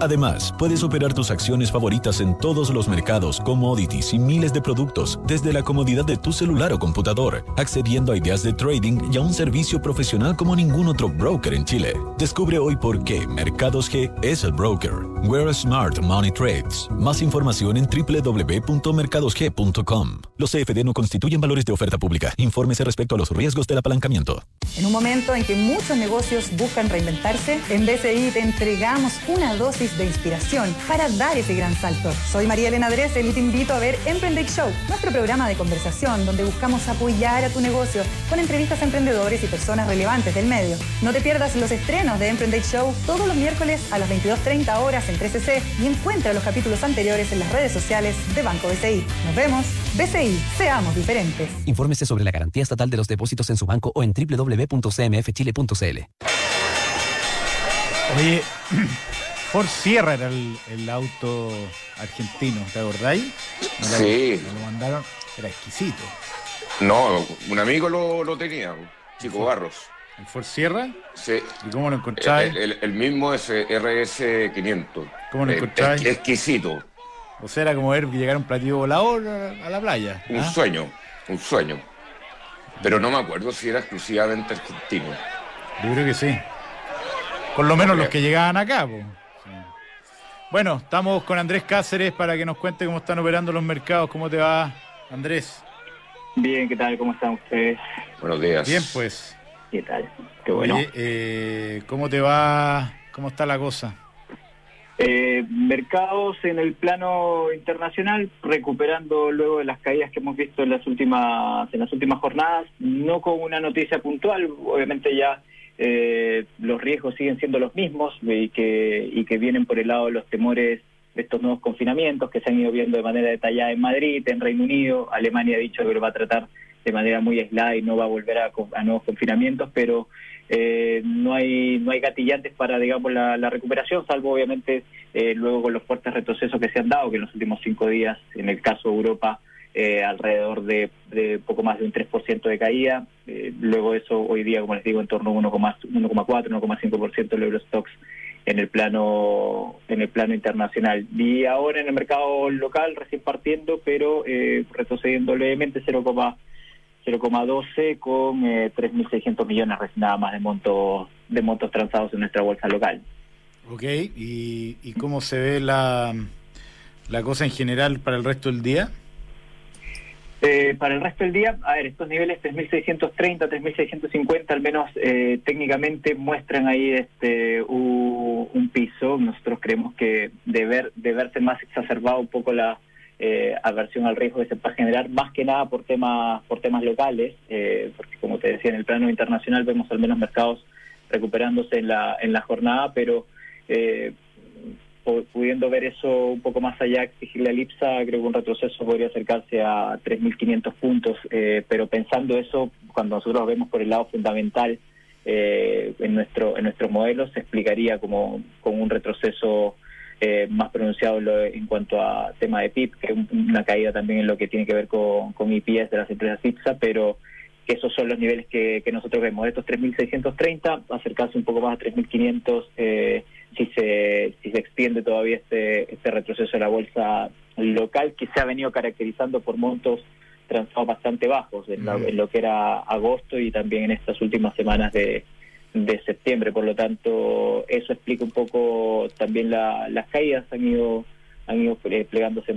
Además, puedes operar tus acciones favoritas en todos los mercados, commodities y miles de productos desde la comodidad de tu celular o computador, accediendo a ideas de trading y a un servicio profesional como ningún otro broker en Chile. Descubre hoy por qué Mercados G es el broker. Where Smart Money Trades. Más información en www.mercadosg.com. Los CFD no constituyen valores de oferta pública. Infórmese respecto a los riesgos del apalancamiento. En un momento en que muchos negocios buscan reinventarse, en BCI te entregamos una dosis de inspiración para dar ese gran salto. Soy María Elena Dressel y te invito a ver Emprended Show, nuestro programa de conversación donde buscamos apoyar a tu negocio con entrevistas a emprendedores y personas relevantes del medio. No te pierdas los estrenos de Emprended Show todos los miércoles a las 22.30 horas en 3CC y encuentra los capítulos anteriores en las redes sociales de Banco BCI. Nos vemos. BCI, seamos diferentes. Infórmese sobre la garantía estatal de los depósitos en su banco o en www.cmfchile.cl. Oye, Ford Sierra era el, el auto argentino, ¿te acordáis? Lo- Sí. me lo mandaron, era exquisito. No, un amigo lo, lo tenía, Chico Barros. ¿El Ford Sierra? Sí. ¿Y cómo lo encontráis? El, el- el mismo es eh, RS500. ¿Cómo lo Eh, encontráis? ex- exquisito. O sea, era como ver que llegara un platillo volador a, a la playa. Un ¿ah? sueño, un sueño. Pero no me acuerdo si era exclusivamente argentino. Yo creo que sí. Por lo menos los que llegaban acá. po. Bueno, estamos con Andrés Cáceres para que nos cuente cómo están operando los mercados. ¿Cómo te va, Andrés? Bien, ¿qué tal? ¿Cómo están ustedes? Buenos días. Bien, pues. ¿Qué tal? Qué bueno. Oye, eh, ¿cómo te va? ¿Cómo está la cosa? Eh, mercados en el plano internacional recuperando luego de las caídas que hemos visto en las últimas en las últimas jornadas, no con una noticia puntual, obviamente ya eh, los riesgos siguen siendo los mismos y que y que vienen por el lado de los temores de estos nuevos confinamientos que se han ido viendo de manera detallada en Madrid, en Reino Unido, Alemania ha dicho que lo va a tratar de manera muy aislada y no va a volver a, a nuevos confinamientos, pero eh, no hay no hay gatillantes para digamos la, la recuperación, salvo obviamente eh, luego con los fuertes retrocesos que se han dado, que en los últimos cinco días, en el caso de Europa, eh, alrededor de, de poco más de un 3% de caída, eh, luego eso hoy día, como les digo, en torno a 1,4, 1,5% del Eurostox en el plano en el plano internacional y ahora en el mercado local recién partiendo pero eh, retrocediendo levemente 0, 0,12 con eh, 3.600 millones recién nada más de montos de montos transados en nuestra bolsa local. Ok, ¿y, y cómo se ve la, la cosa en general para el resto del día? Eh, para el resto del día, a ver, estos niveles 3.630, 3.650 al menos eh, técnicamente muestran ahí este un piso. Nosotros creemos que de, ver, de verse más exacerbado un poco la eh, aversión al riesgo que se puede generar, más que nada por temas por temas locales, eh, porque como te decía, en el plano internacional vemos al menos mercados recuperándose en la, en la jornada, pero eh, pudiendo ver eso un poco más allá, exigirle al IPSA, creo que un retroceso podría acercarse a 3.500 puntos, eh, pero pensando eso, cuando nosotros vemos por el lado fundamental eh, en nuestro en nuestros modelos, se explicaría como con un retroceso eh, más pronunciado en cuanto a tema de PIB, que un- una caída también en lo que tiene que ver con, con IPS de las empresas IPSA, pero que esos son los niveles que, que nosotros vemos. Estos 3.630, acercarse un poco más a 3.500 eh, si, se, si se extiende todavía este, este retroceso de la bolsa local, que se ha venido caracterizando por montos transados bastante bajos en, la- en lo que era agosto y también en estas últimas semanas de, de septiembre. Por lo tanto, eso explica un poco también la- las caídas han ido han ido eh, plegándose